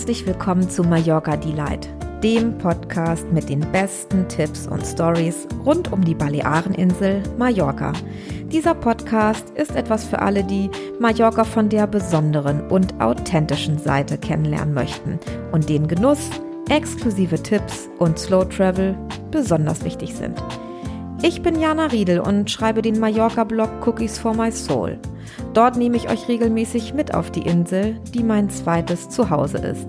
Herzlich willkommen zu Mallorca Delight, dem Podcast mit den besten Tipps und Stories rund um die Baleareninsel Mallorca. Dieser Podcast ist etwas für alle, die Mallorca von der besonderen und authentischen Seite kennenlernen möchten und den Genuss, exklusive Tipps und Slow Travel besonders wichtig sind. Ich bin Jana Riedel und schreibe den Mallorca-Blog Cookies for My Soul. Dort nehme ich euch regelmäßig mit auf die Insel, die mein zweites Zuhause ist.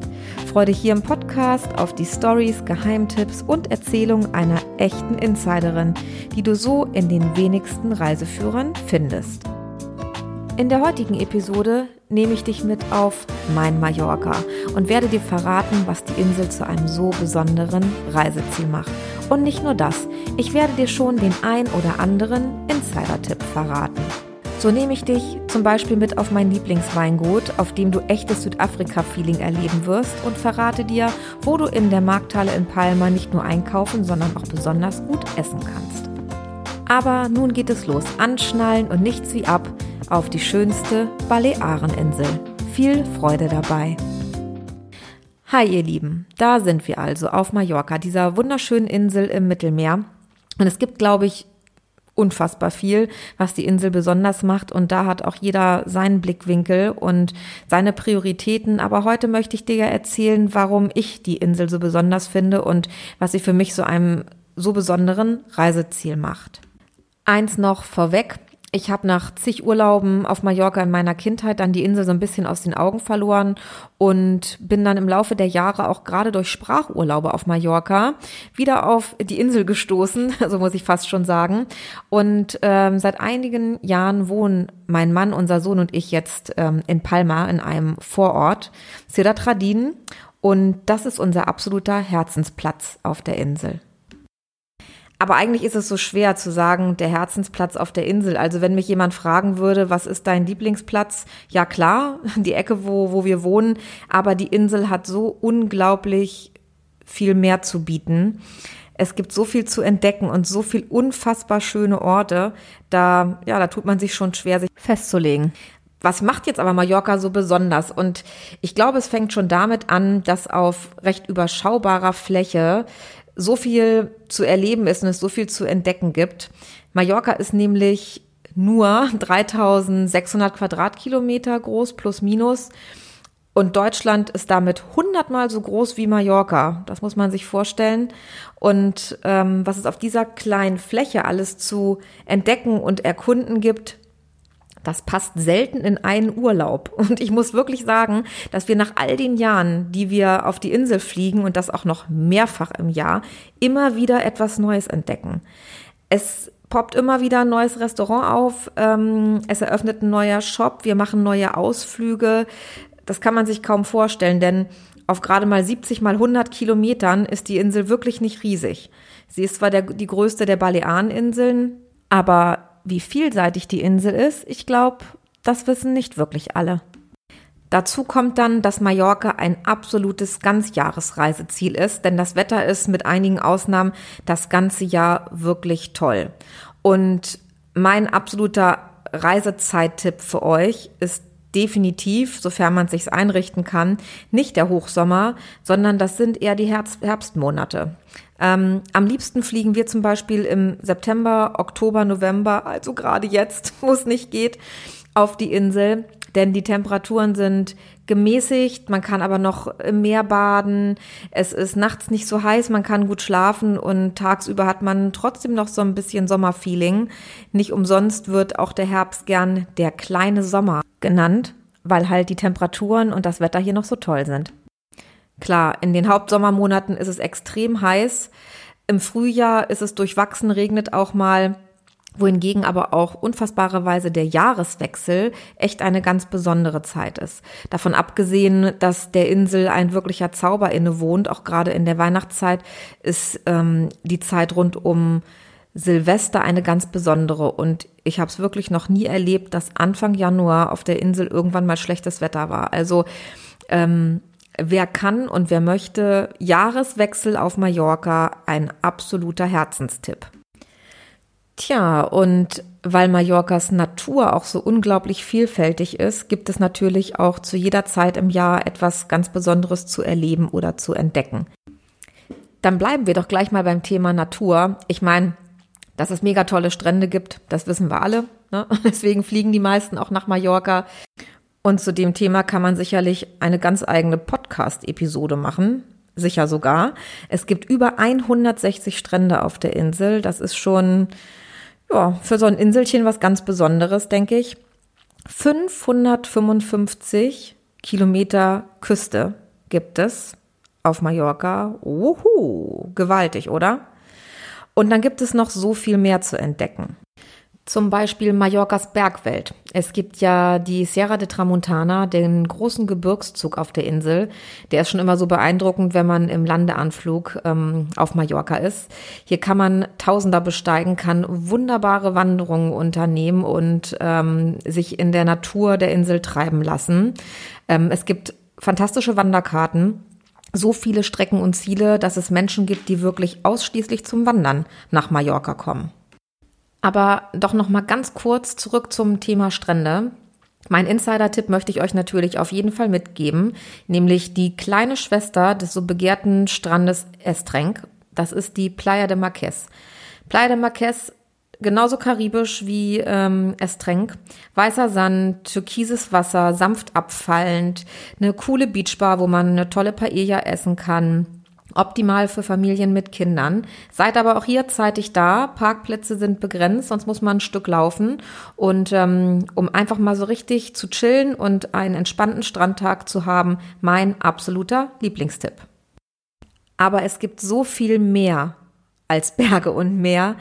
Freue dich hier im Podcast auf die Stories, Geheimtipps und Erzählungen einer echten Insiderin, die du so in den wenigsten Reiseführern findest. In der heutigen Episode nehme ich dich mit auf mein Mallorca und werde dir verraten, was die Insel zu einem so besonderen Reiseziel macht. Und nicht nur das, ich werde dir schon den ein oder anderen Insider-Tipp verraten. So nehme ich dich zum Beispiel mit auf mein Lieblingsweingut, auf dem du echtes Südafrika-Feeling erleben wirst und verrate dir, wo du in der Markthalle in Palma nicht nur einkaufen, sondern auch besonders gut essen kannst. Aber nun geht es los. Anschnallen und nichts wie ab auf die schönste Baleareninsel. Viel Freude dabei! Hi ihr Lieben, da sind wir also auf Mallorca, dieser wunderschönen Insel im Mittelmeer. Und es gibt, glaube ich, unfassbar viel, was die Insel besonders macht. Und da hat auch jeder seinen Blickwinkel und seine Prioritäten. Aber heute möchte ich dir ja erzählen, warum ich die Insel so besonders finde und was sie für mich so einem so besonderen Reiseziel macht. Eins noch vorweg. Ich habe nach zig Urlauben auf Mallorca in meiner Kindheit dann die Insel so ein bisschen aus den Augen verloren und bin dann im Laufe der Jahre auch gerade durch Sprachurlaube auf Mallorca wieder auf die Insel gestoßen, so muss ich fast schon sagen. Und ähm, seit einigen Jahren wohnen mein Mann, unser Sohn und ich jetzt ähm, in Palma in einem Vorort, Ciudad Radin. Und das ist unser absoluter Herzensplatz auf der Insel. Aber eigentlich ist es so schwer zu sagen, der Herzensplatz auf der Insel. Also wenn mich jemand fragen würde, was ist dein Lieblingsplatz? Ja klar, die Ecke, wo, wo wir wohnen. Aber die Insel hat so unglaublich viel mehr zu bieten. Es gibt so viel zu entdecken und so viel unfassbar schöne Orte. Da, ja, da tut man sich schon schwer, sich festzulegen. Was macht jetzt aber Mallorca so besonders? Und ich glaube, es fängt schon damit an, dass auf recht überschaubarer Fläche so viel zu erleben ist und es so viel zu entdecken gibt. Mallorca ist nämlich nur 3600 Quadratkilometer groß, plus minus. Und Deutschland ist damit hundertmal so groß wie Mallorca. Das muss man sich vorstellen. Und ähm, was es auf dieser kleinen Fläche alles zu entdecken und erkunden gibt, das passt selten in einen Urlaub. Und ich muss wirklich sagen, dass wir nach all den Jahren, die wir auf die Insel fliegen und das auch noch mehrfach im Jahr, immer wieder etwas Neues entdecken. Es poppt immer wieder ein neues Restaurant auf, ähm, es eröffnet ein neuer Shop, wir machen neue Ausflüge. Das kann man sich kaum vorstellen, denn auf gerade mal 70 mal 100 Kilometern ist die Insel wirklich nicht riesig. Sie ist zwar der, die größte der Baleareninseln, aber wie vielseitig die Insel ist, ich glaube, das wissen nicht wirklich alle. Dazu kommt dann, dass Mallorca ein absolutes Ganzjahresreiseziel ist, denn das Wetter ist mit einigen Ausnahmen das ganze Jahr wirklich toll. Und mein absoluter Reisezeittipp für euch ist definitiv, sofern man sich's einrichten kann, nicht der Hochsommer, sondern das sind eher die Herbst Herbstmonate. Ähm, am liebsten fliegen wir zum Beispiel im September, Oktober, November, also gerade jetzt, wo es nicht geht, auf die Insel. Denn die Temperaturen sind gemäßigt, man kann aber noch im Meer baden, es ist nachts nicht so heiß, man kann gut schlafen und tagsüber hat man trotzdem noch so ein bisschen Sommerfeeling. Nicht umsonst wird auch der Herbst gern der kleine Sommer genannt, weil halt die Temperaturen und das Wetter hier noch so toll sind. Klar, in den Hauptsommermonaten ist es extrem heiß. Im Frühjahr ist es durchwachsen, regnet auch mal wohingegen aber auch unfassbarerweise der Jahreswechsel echt eine ganz besondere Zeit ist. Davon abgesehen, dass der Insel ein wirklicher Zauber inne wohnt, auch gerade in der Weihnachtszeit ist ähm, die Zeit rund um Silvester eine ganz besondere und ich habe es wirklich noch nie erlebt, dass Anfang Januar auf der Insel irgendwann mal schlechtes Wetter war. Also ähm, Wer kann und wer möchte, Jahreswechsel auf Mallorca, ein absoluter Herzenstipp. Tja, und weil Mallorcas Natur auch so unglaublich vielfältig ist, gibt es natürlich auch zu jeder Zeit im Jahr etwas ganz Besonderes zu erleben oder zu entdecken. Dann bleiben wir doch gleich mal beim Thema Natur. Ich meine, dass es mega tolle Strände gibt, das wissen wir alle. Ne? Deswegen fliegen die meisten auch nach Mallorca. Und zu dem Thema kann man sicherlich eine ganz eigene Podcast-Episode machen. Sicher sogar. Es gibt über 160 Strände auf der Insel. Das ist schon ja, für so ein Inselchen was ganz Besonderes, denke ich. 555 Kilometer Küste gibt es auf Mallorca. Uhu, gewaltig, oder? Und dann gibt es noch so viel mehr zu entdecken. Zum Beispiel Mallorcas Bergwelt. Es gibt ja die Sierra de Tramontana, den großen Gebirgszug auf der Insel. Der ist schon immer so beeindruckend, wenn man im Landeanflug ähm, auf Mallorca ist. Hier kann man Tausender besteigen, kann wunderbare Wanderungen unternehmen und ähm, sich in der Natur der Insel treiben lassen. Ähm, es gibt fantastische Wanderkarten so viele Strecken und Ziele, dass es Menschen gibt, die wirklich ausschließlich zum Wandern nach Mallorca kommen. Aber doch noch mal ganz kurz zurück zum Thema Strände. Mein Insider-Tipp möchte ich euch natürlich auf jeden Fall mitgeben, nämlich die kleine Schwester des so begehrten Strandes Estrenk. Das ist die Playa de Marquez. Playa de Marquez genauso karibisch wie ähm, Estrenk. Weißer Sand, türkises Wasser, sanft abfallend, eine coole Beachbar, wo man eine tolle Paella essen kann. Optimal für Familien mit Kindern. Seid aber auch hier zeitig da. Parkplätze sind begrenzt, sonst muss man ein Stück laufen. Und ähm, um einfach mal so richtig zu chillen und einen entspannten Strandtag zu haben, mein absoluter Lieblingstipp. Aber es gibt so viel mehr als Berge und Meer.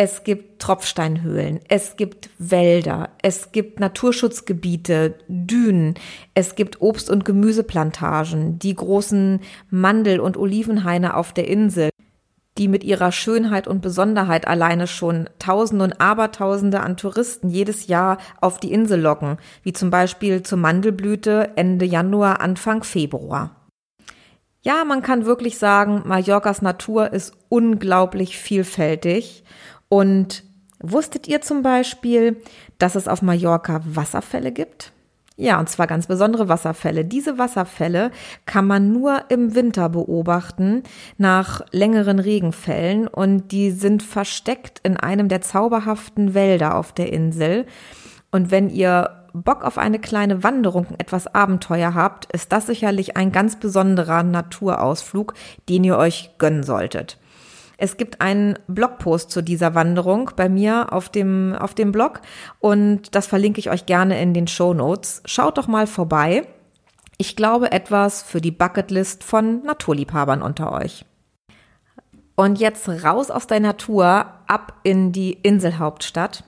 Es gibt Tropfsteinhöhlen, es gibt Wälder, es gibt Naturschutzgebiete, Dünen, es gibt Obst- und Gemüseplantagen, die großen Mandel- und Olivenhaine auf der Insel, die mit ihrer Schönheit und Besonderheit alleine schon Tausende und Abertausende an Touristen jedes Jahr auf die Insel locken, wie zum Beispiel zur Mandelblüte Ende Januar, Anfang Februar. Ja, man kann wirklich sagen, Mallorcas Natur ist unglaublich vielfältig und wusstet ihr zum Beispiel, dass es auf Mallorca Wasserfälle gibt? Ja, und zwar ganz besondere Wasserfälle. Diese Wasserfälle kann man nur im Winter beobachten nach längeren Regenfällen und die sind versteckt in einem der zauberhaften Wälder auf der Insel. Und wenn ihr Bock auf eine kleine Wanderung, etwas Abenteuer habt, ist das sicherlich ein ganz besonderer Naturausflug, den ihr euch gönnen solltet. Es gibt einen Blogpost zu dieser Wanderung bei mir auf dem, auf dem Blog und das verlinke ich euch gerne in den Show Notes. Schaut doch mal vorbei. Ich glaube etwas für die Bucketlist von Naturliebhabern unter euch. Und jetzt raus aus der Natur, ab in die Inselhauptstadt.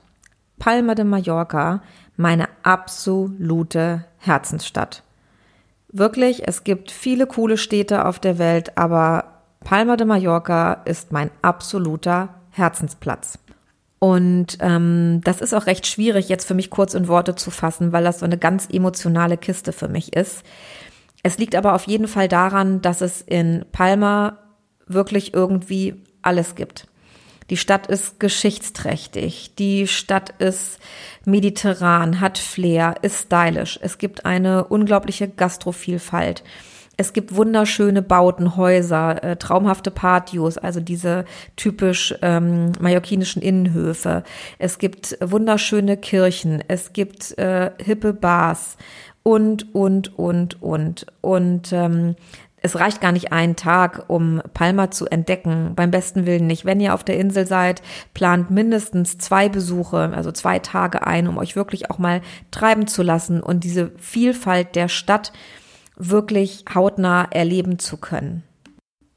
Palma de Mallorca, meine absolute Herzensstadt. Wirklich, es gibt viele coole Städte auf der Welt, aber Palma de Mallorca ist mein absoluter Herzensplatz. Und ähm, das ist auch recht schwierig jetzt für mich kurz in Worte zu fassen, weil das so eine ganz emotionale Kiste für mich ist. Es liegt aber auf jeden Fall daran, dass es in Palma wirklich irgendwie alles gibt. Die Stadt ist geschichtsträchtig, die Stadt ist mediterran, hat Flair, ist stylisch. Es gibt eine unglaubliche Gastrovielfalt. Es gibt wunderschöne Bauten, Häuser, äh, traumhafte Patios, also diese typisch ähm, mallorquinischen Innenhöfe. Es gibt wunderschöne Kirchen, es gibt äh, hippe Bars und, und, und, und. Und ähm, es reicht gar nicht einen Tag, um Palma zu entdecken. Beim besten Willen nicht. Wenn ihr auf der Insel seid, plant mindestens zwei Besuche, also zwei Tage ein, um euch wirklich auch mal treiben zu lassen und diese Vielfalt der Stadt wirklich hautnah erleben zu können.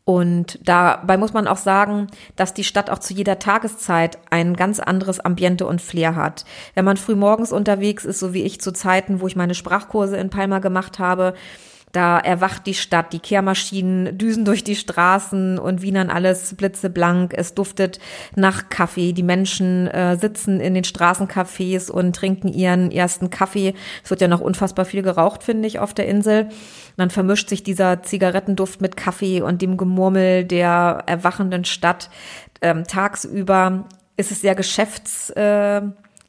Und dabei muss man auch sagen, dass die Stadt auch zu jeder Tageszeit ein ganz anderes Ambiente und Flair hat. Wenn man früh morgens unterwegs ist, so wie ich zu Zeiten, wo ich meine Sprachkurse in Palma gemacht habe, da erwacht die Stadt, die Kehrmaschinen düsen durch die Straßen und wienern alles blitzeblank. Es duftet nach Kaffee. Die Menschen äh, sitzen in den Straßencafés und trinken ihren ersten Kaffee. Es wird ja noch unfassbar viel geraucht, finde ich, auf der Insel. Und dann vermischt sich dieser Zigarettenduft mit Kaffee und dem Gemurmel der erwachenden Stadt ähm, tagsüber ist es sehr geschäfts, äh,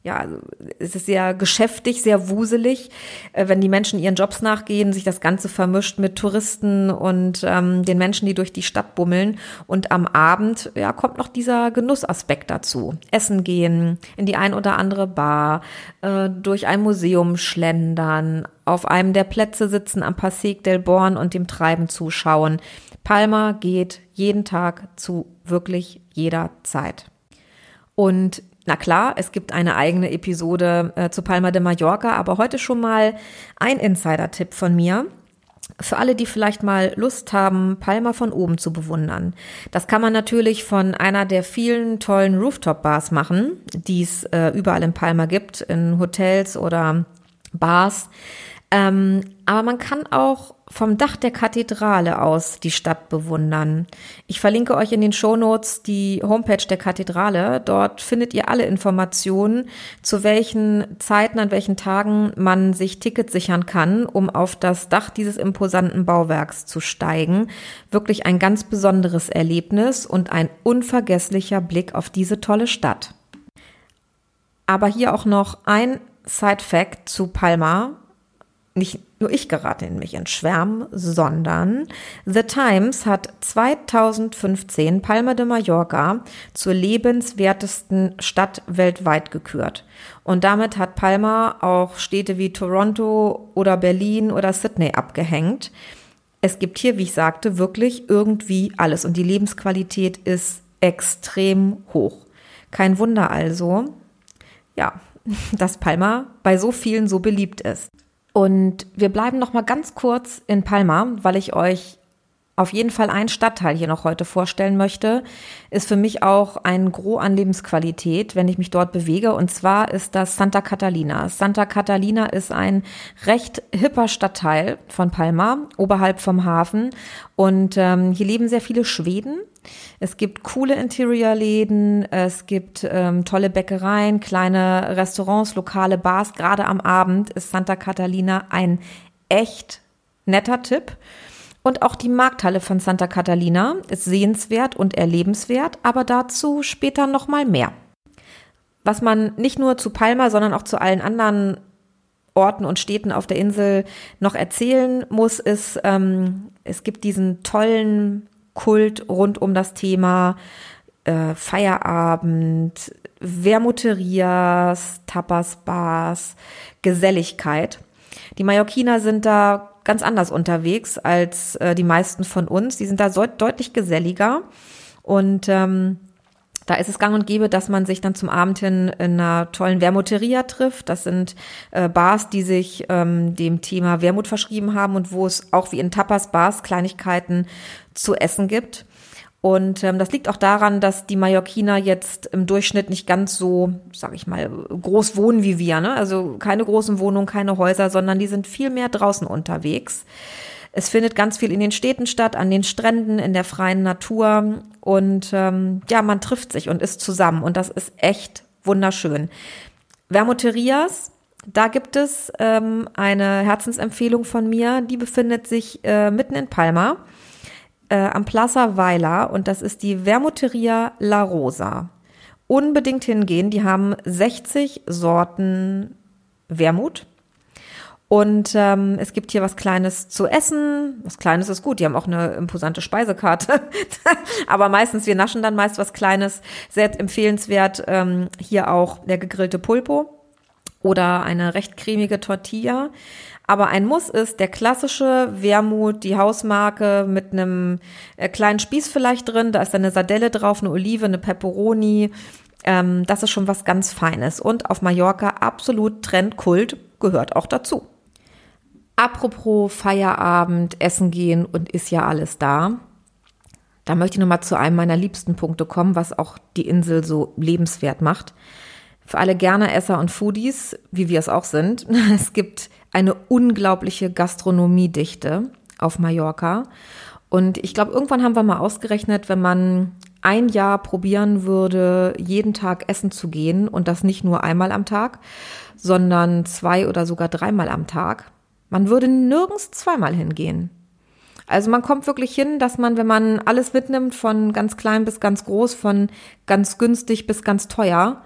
ja, also es ist sehr geschäftig, sehr wuselig, äh, wenn die Menschen ihren Jobs nachgehen, sich das Ganze vermischt mit Touristen und ähm, den Menschen, die durch die Stadt bummeln. Und am Abend, ja, kommt noch dieser Genussaspekt dazu. Essen gehen, in die ein oder andere Bar, äh, durch ein Museum schlendern, auf einem der Plätze sitzen am Passeg del Born und dem Treiben zuschauen. Palma geht jeden Tag zu wirklich jeder Zeit. Und na klar, es gibt eine eigene Episode äh, zu Palma de Mallorca, aber heute schon mal ein Insider-Tipp von mir. Für alle, die vielleicht mal Lust haben, Palma von oben zu bewundern. Das kann man natürlich von einer der vielen tollen Rooftop-Bars machen, die es äh, überall in Palma gibt, in Hotels oder Bars. Ähm, aber man kann auch vom Dach der Kathedrale aus die Stadt bewundern. Ich verlinke euch in den Shownotes die Homepage der Kathedrale. Dort findet ihr alle Informationen, zu welchen Zeiten, an welchen Tagen man sich Tickets sichern kann, um auf das Dach dieses imposanten Bauwerks zu steigen. Wirklich ein ganz besonderes Erlebnis und ein unvergesslicher Blick auf diese tolle Stadt. Aber hier auch noch ein Side Fact zu Palma nicht nur ich gerate in mich in Schwärmen, sondern The Times hat 2015 Palma de Mallorca zur lebenswertesten Stadt weltweit gekürt. Und damit hat Palma auch Städte wie Toronto oder Berlin oder Sydney abgehängt. Es gibt hier, wie ich sagte, wirklich irgendwie alles und die Lebensqualität ist extrem hoch. Kein Wunder also, ja, dass Palma bei so vielen so beliebt ist. Und wir bleiben noch mal ganz kurz in Palma, weil ich euch auf jeden Fall einen Stadtteil hier noch heute vorstellen möchte, ist für mich auch ein Gros an Lebensqualität, wenn ich mich dort bewege. Und zwar ist das Santa Catalina. Santa Catalina ist ein recht hipper Stadtteil von Palma, oberhalb vom Hafen. Und ähm, hier leben sehr viele Schweden. Es gibt coole Interiorläden, es gibt ähm, tolle Bäckereien, kleine Restaurants, lokale Bars. Gerade am Abend ist Santa Catalina ein echt netter Tipp. Und auch die Markthalle von Santa Catalina ist sehenswert und erlebenswert, aber dazu später noch mal mehr. Was man nicht nur zu Palma, sondern auch zu allen anderen Orten und Städten auf der Insel noch erzählen muss, ist, ähm, es gibt diesen tollen Kult rund um das Thema äh, Feierabend, Vermuterias, Tapas-Bars, Geselligkeit. Die Mallorquiner sind da ganz anders unterwegs als äh, die meisten von uns. Die sind da so, deutlich geselliger und ähm, da ist es gang und gäbe, dass man sich dann zum Abend hin in einer tollen Wermuteria trifft. Das sind äh, Bars, die sich ähm, dem Thema Wermut verschrieben haben und wo es auch wie in Tapas-Bars Kleinigkeiten zu essen gibt. Und ähm, das liegt auch daran, dass die Mallorquiner jetzt im Durchschnitt nicht ganz so, sag ich mal, groß wohnen wie wir. Ne? Also keine großen Wohnungen, keine Häuser, sondern die sind viel mehr draußen unterwegs. Es findet ganz viel in den Städten statt, an den Stränden, in der freien Natur. Und ähm, ja, man trifft sich und ist zusammen. Und das ist echt wunderschön. Vermuterias, da gibt es ähm, eine Herzensempfehlung von mir, die befindet sich äh, mitten in Palma, äh, am Plaza Weiler und das ist die Vermuteria La Rosa. Unbedingt hingehen, die haben 60 Sorten Wermut und ähm, es gibt hier was Kleines zu essen. Was Kleines ist gut. Die haben auch eine imposante Speisekarte. Aber meistens, wir naschen dann meist was Kleines. Sehr empfehlenswert ähm, hier auch der gegrillte Pulpo oder eine recht cremige Tortilla. Aber ein Muss ist der klassische Wermut, die Hausmarke mit einem äh, kleinen Spieß vielleicht drin. Da ist eine Sardelle drauf, eine Olive, eine Pepperoni. Ähm, das ist schon was ganz Feines. Und auf Mallorca absolut Trendkult gehört auch dazu. Apropos Feierabend, Essen gehen und ist ja alles da. Da möchte ich nochmal zu einem meiner liebsten Punkte kommen, was auch die Insel so lebenswert macht. Für alle gerne Esser und Foodies, wie wir es auch sind, es gibt eine unglaubliche Gastronomiedichte auf Mallorca. Und ich glaube, irgendwann haben wir mal ausgerechnet, wenn man ein Jahr probieren würde, jeden Tag essen zu gehen und das nicht nur einmal am Tag, sondern zwei oder sogar dreimal am Tag, man würde nirgends zweimal hingehen. Also man kommt wirklich hin, dass man, wenn man alles mitnimmt, von ganz klein bis ganz groß, von ganz günstig bis ganz teuer,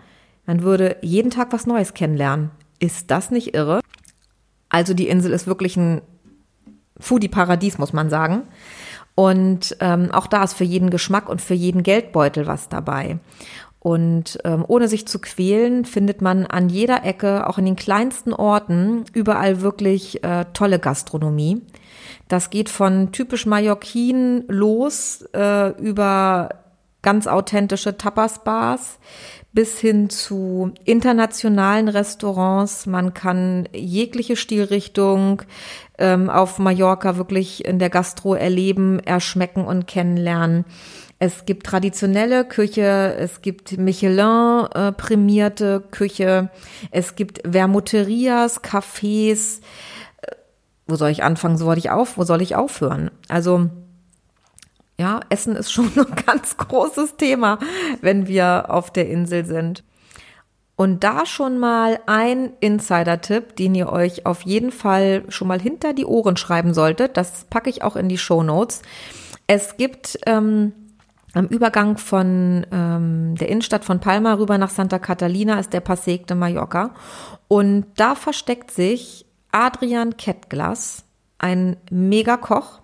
man würde jeden Tag was Neues kennenlernen. Ist das nicht irre? Also die Insel ist wirklich ein Foodie-Paradies, muss man sagen. Und ähm, auch da ist für jeden Geschmack und für jeden Geldbeutel was dabei. Und ähm, ohne sich zu quälen, findet man an jeder Ecke, auch in den kleinsten Orten, überall wirklich äh, tolle Gastronomie. Das geht von typisch Mallorquin los äh, über ganz authentische Tapas-Bars bis hin zu internationalen Restaurants. Man kann jegliche Stilrichtung ähm, auf Mallorca wirklich in der Gastro erleben, erschmecken und kennenlernen. Es gibt traditionelle Küche, es gibt Michelin äh, Küche, es gibt Vermuterias, Cafés. Äh, wo soll ich anfangen? So wollte ich auf, wo soll ich aufhören? Also ja, Essen ist schon ein ganz großes Thema, wenn wir auf der Insel sind. Und da schon mal ein Insider-Tipp, den ihr euch auf jeden Fall schon mal hinter die Ohren schreiben solltet. Das packe ich auch in die Show Notes. Es gibt ähm, am Übergang von ähm, der Innenstadt von Palma rüber nach Santa Catalina ist der Passeig de Mallorca. Und da versteckt sich Adrian Kettglas, ein Megakoch,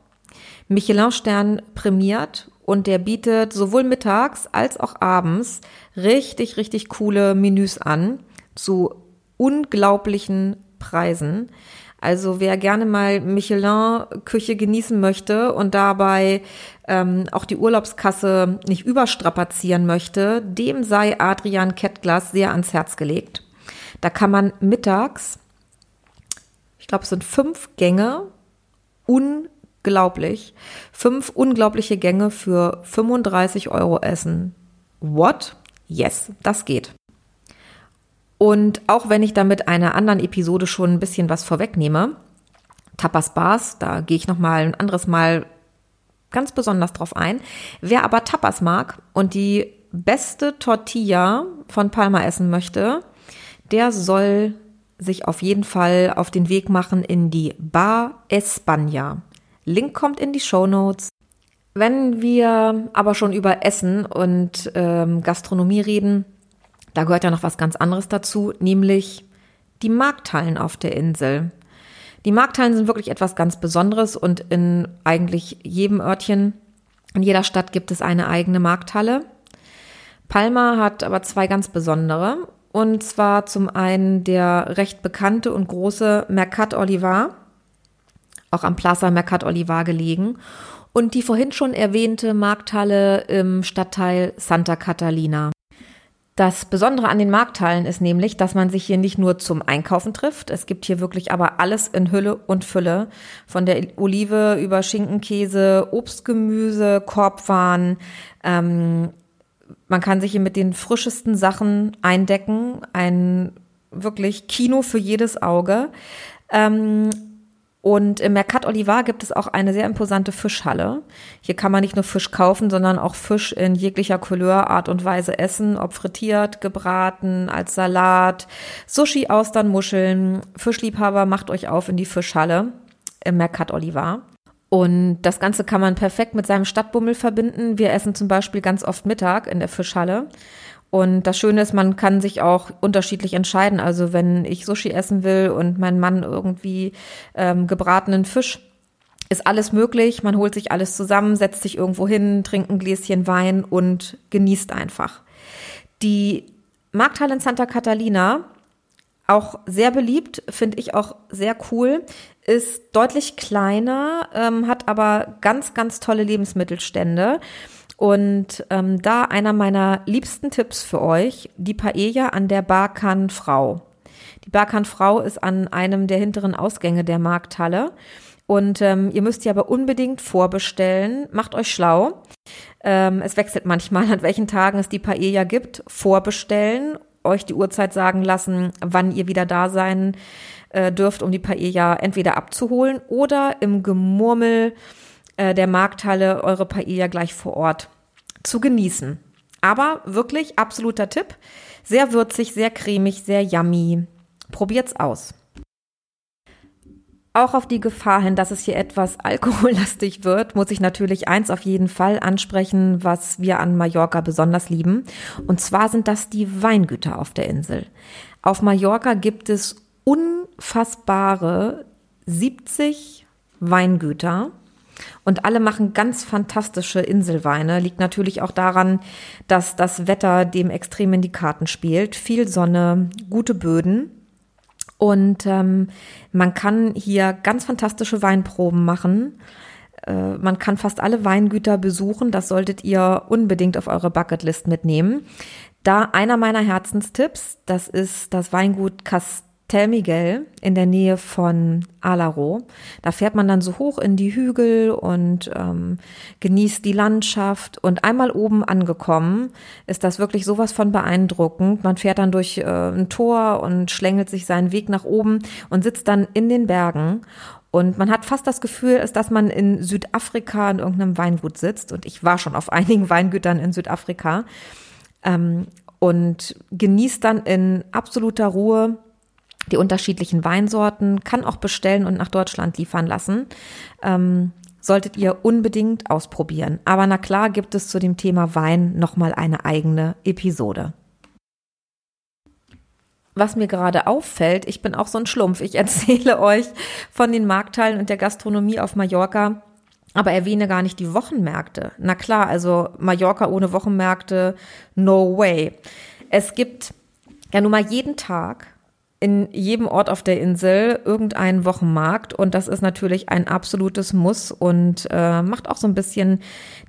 Michelin-Stern prämiert und der bietet sowohl mittags als auch abends richtig, richtig coole Menüs an zu unglaublichen Preisen. Also wer gerne mal Michelin-Küche genießen möchte und dabei ähm, auch die Urlaubskasse nicht überstrapazieren möchte, dem sei Adrian Kettglas sehr ans Herz gelegt. Da kann man mittags, ich glaube es sind fünf Gänge, unglaublich, fünf unglaubliche Gänge für 35 Euro essen. What? Yes, das geht. Und auch wenn ich damit einer anderen Episode schon ein bisschen was vorwegnehme, Tapas Bars, da gehe ich noch mal ein anderes Mal ganz besonders drauf ein. Wer aber Tapas mag und die beste Tortilla von Palma essen möchte, der soll sich auf jeden Fall auf den Weg machen in die Bar España. Link kommt in die Show Notes. Wenn wir aber schon über Essen und ähm, Gastronomie reden, da gehört ja noch was ganz anderes dazu, nämlich die Markthallen auf der Insel. Die Markthallen sind wirklich etwas ganz Besonderes und in eigentlich jedem Örtchen, in jeder Stadt gibt es eine eigene Markthalle. Palma hat aber zwei ganz besondere. Und zwar zum einen der recht bekannte und große Mercat Olivar, auch am Plaza Mercat Olivar gelegen. Und die vorhin schon erwähnte Markthalle im Stadtteil Santa Catalina. Das Besondere an den Markthallen ist nämlich, dass man sich hier nicht nur zum Einkaufen trifft. Es gibt hier wirklich aber alles in Hülle und Fülle. Von der Olive über Schinken, Käse, Obst, Gemüse, Korbwaren. Ähm, man kann sich hier mit den frischesten Sachen eindecken. Ein wirklich Kino für jedes Auge. Ähm, und im Mercat Olivar gibt es auch eine sehr imposante Fischhalle. Hier kann man nicht nur Fisch kaufen, sondern auch Fisch in jeglicher Couleur, Art und Weise essen, ob frittiert, gebraten, als Salat, Sushi, Austern, Muscheln. Fischliebhaber, macht euch auf in die Fischhalle im Mercat Olivar. Und das Ganze kann man perfekt mit seinem Stadtbummel verbinden. Wir essen zum Beispiel ganz oft Mittag in der Fischhalle. Und das Schöne ist, man kann sich auch unterschiedlich entscheiden. Also wenn ich Sushi essen will und mein Mann irgendwie ähm, gebratenen Fisch, ist alles möglich. Man holt sich alles zusammen, setzt sich irgendwo hin, trinkt ein Gläschen Wein und genießt einfach. Die Markthalle in Santa Catalina, auch sehr beliebt, finde ich auch sehr cool, ist deutlich kleiner, ähm, hat aber ganz, ganz tolle Lebensmittelstände. Und ähm, da einer meiner liebsten Tipps für euch, die Paella an der Barkan Frau. Die Barkan Frau ist an einem der hinteren Ausgänge der Markthalle. Und ähm, ihr müsst ja aber unbedingt vorbestellen. Macht euch schlau. Ähm, es wechselt manchmal, an welchen Tagen es die Paella gibt. Vorbestellen, euch die Uhrzeit sagen lassen, wann ihr wieder da sein äh, dürft, um die Paella entweder abzuholen oder im Gemurmel äh, der Markthalle eure Paella gleich vor Ort zu genießen. Aber wirklich absoluter Tipp. Sehr würzig, sehr cremig, sehr yummy. Probiert's aus. Auch auf die Gefahr hin, dass es hier etwas alkohollastig wird, muss ich natürlich eins auf jeden Fall ansprechen, was wir an Mallorca besonders lieben. Und zwar sind das die Weingüter auf der Insel. Auf Mallorca gibt es unfassbare 70 Weingüter. Und alle machen ganz fantastische Inselweine. Liegt natürlich auch daran, dass das Wetter dem extrem in die Karten spielt. Viel Sonne, gute Böden. Und ähm, man kann hier ganz fantastische Weinproben machen. Äh, man kann fast alle Weingüter besuchen. Das solltet ihr unbedingt auf eure Bucketlist mitnehmen. Da einer meiner Herzenstipps, das ist das Weingut Cast Tel Miguel in der Nähe von Alaro. Da fährt man dann so hoch in die Hügel und ähm, genießt die Landschaft. Und einmal oben angekommen, ist das wirklich sowas von beeindruckend. Man fährt dann durch äh, ein Tor und schlängelt sich seinen Weg nach oben und sitzt dann in den Bergen. Und man hat fast das Gefühl, dass man in Südafrika in irgendeinem Weingut sitzt. Und ich war schon auf einigen Weingütern in Südafrika. Ähm, und genießt dann in absoluter Ruhe die unterschiedlichen Weinsorten, kann auch bestellen und nach Deutschland liefern lassen. Ähm, solltet ihr unbedingt ausprobieren. Aber na klar gibt es zu dem Thema Wein nochmal eine eigene Episode. Was mir gerade auffällt, ich bin auch so ein Schlumpf. Ich erzähle euch von den Marktteilen und der Gastronomie auf Mallorca, aber erwähne gar nicht die Wochenmärkte. Na klar, also Mallorca ohne Wochenmärkte, no way. Es gibt ja nun mal jeden Tag in jedem Ort auf der Insel irgendeinen Wochenmarkt und das ist natürlich ein absolutes Muss und äh, macht auch so ein bisschen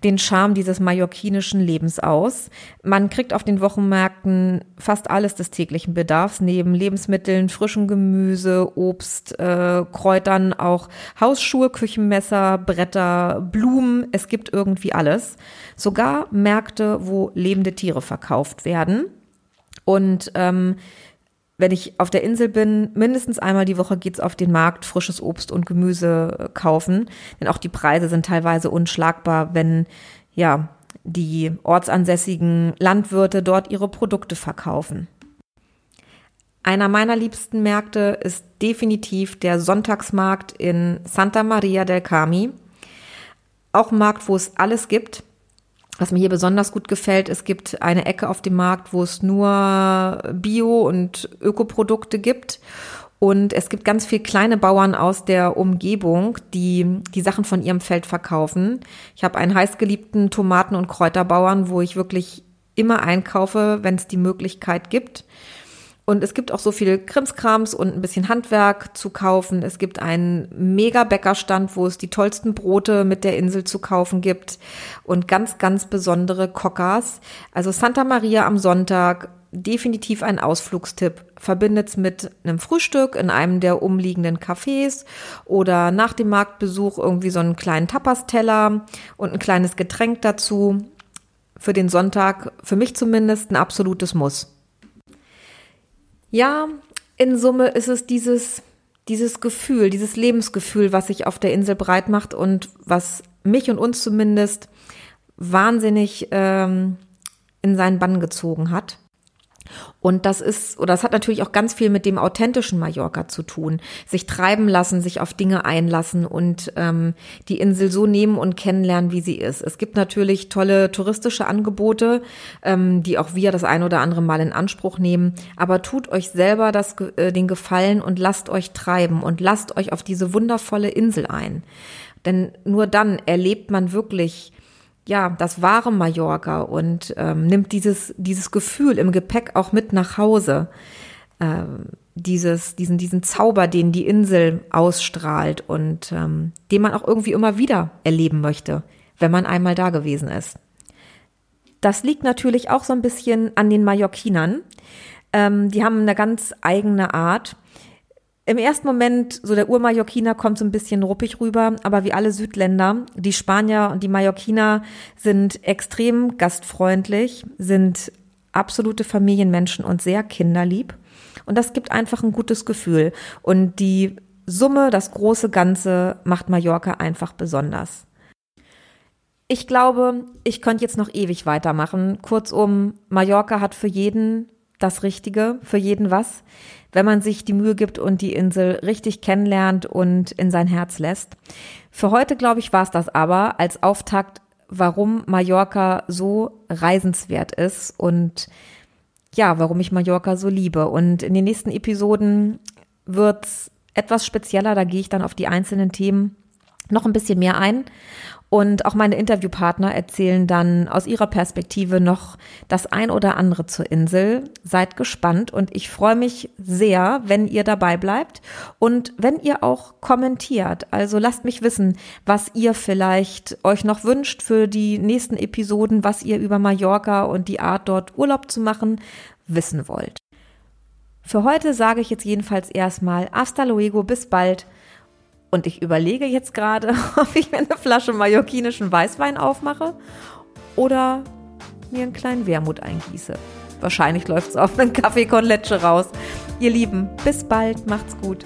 den Charme dieses mallorquinischen Lebens aus. Man kriegt auf den Wochenmärkten fast alles des täglichen Bedarfs, neben Lebensmitteln, frischem Gemüse, Obst, äh, Kräutern, auch Hausschuhe, Küchenmesser, Bretter, Blumen. Es gibt irgendwie alles. Sogar Märkte, wo lebende Tiere verkauft werden. Und ähm, wenn ich auf der Insel bin, mindestens einmal die Woche geht's auf den Markt, frisches Obst und Gemüse äh, kaufen. Denn auch die Preise sind teilweise unschlagbar, wenn ja die ortsansässigen Landwirte dort ihre Produkte verkaufen. Einer meiner liebsten Märkte ist definitiv der Sonntagsmarkt in Santa Maria del Carmi. Auch ein Markt, wo es alles gibt. Was mir hier besonders gut gefällt, es gibt eine Ecke auf dem Markt, wo es nur Bio- und Ökoprodukte gibt. Und es gibt ganz viel kleine Bauern aus der Umgebung, die die Sachen von ihrem Feld verkaufen. Ich habe einen heißgeliebten Tomaten- und Kräuterbauern, wo ich wirklich immer einkaufe, wenn es die Möglichkeit gibt. Und es gibt auch so viel Krimskrams und ein bisschen Handwerk zu kaufen. Es gibt einen mega Bäckerstand, wo es die tollsten Brote mit der Insel zu kaufen gibt und ganz, ganz besondere Cockers. Also Santa Maria am Sonntag, definitiv ein Ausflugstipp. Verbindet's mit einem Frühstück in einem der umliegenden Cafés oder nach dem Marktbesuch irgendwie so einen kleinen Tapasteller und ein kleines Getränk dazu. Für den Sonntag, für mich zumindest, ein absolutes Muss. Ja, in Summe ist es dieses, dieses Gefühl, dieses Lebensgefühl, was sich auf der Insel breit macht und was mich und uns zumindest wahnsinnig ähm, in seinen Bann gezogen hat. Und das ist, oder das hat natürlich auch ganz viel mit dem authentischen Mallorca zu tun. Sich treiben lassen, sich auf Dinge einlassen und ähm, die Insel so nehmen und kennenlernen, wie sie ist. Es gibt natürlich tolle touristische Angebote, ähm, die auch wir das ein oder andere Mal in Anspruch nehmen. Aber tut euch selber das, äh, den Gefallen und lasst euch treiben und lasst euch auf diese wundervolle Insel ein. Denn nur dann erlebt man wirklich ja, das wahre Mallorca und ähm, nimmt dieses, dieses Gefühl im Gepäck auch mit nach Hause. Ähm, dieses, diesen, diesen Zauber, den die Insel ausstrahlt und ähm, den man auch irgendwie immer wieder erleben möchte, wenn man einmal da gewesen ist. Das liegt natürlich auch so ein bisschen an den Mallorquinern. Ähm, die haben eine ganz eigene Art im ersten Moment, so der Urmallorquiner kommt so ein bisschen ruppig rüber, aber wie alle Südländer, die Spanier und die Mallorquiner sind extrem gastfreundlich, sind absolute Familienmenschen und sehr kinderlieb. Und das gibt einfach ein gutes Gefühl. Und die Summe, das große Ganze macht Mallorca einfach besonders. Ich glaube, ich könnte jetzt noch ewig weitermachen. Kurzum, Mallorca hat für jeden das Richtige, für jeden was. Wenn man sich die Mühe gibt und die Insel richtig kennenlernt und in sein Herz lässt. Für heute, glaube ich, war es das aber als Auftakt, warum Mallorca so reisenswert ist und ja, warum ich Mallorca so liebe. Und in den nächsten Episoden wird's etwas spezieller, da gehe ich dann auf die einzelnen Themen noch ein bisschen mehr ein. Und auch meine Interviewpartner erzählen dann aus ihrer Perspektive noch das ein oder andere zur Insel. Seid gespannt und ich freue mich sehr, wenn ihr dabei bleibt und wenn ihr auch kommentiert. Also lasst mich wissen, was ihr vielleicht euch noch wünscht für die nächsten Episoden, was ihr über Mallorca und die Art dort Urlaub zu machen wissen wollt. Für heute sage ich jetzt jedenfalls erstmal hasta luego, bis bald und ich überlege jetzt gerade, ob ich mir eine Flasche mallorquinischen Weißwein aufmache oder mir einen kleinen Wermut eingieße. Wahrscheinlich läuft es auf einen Kaffee con Leche raus. Ihr Lieben, bis bald, macht's gut.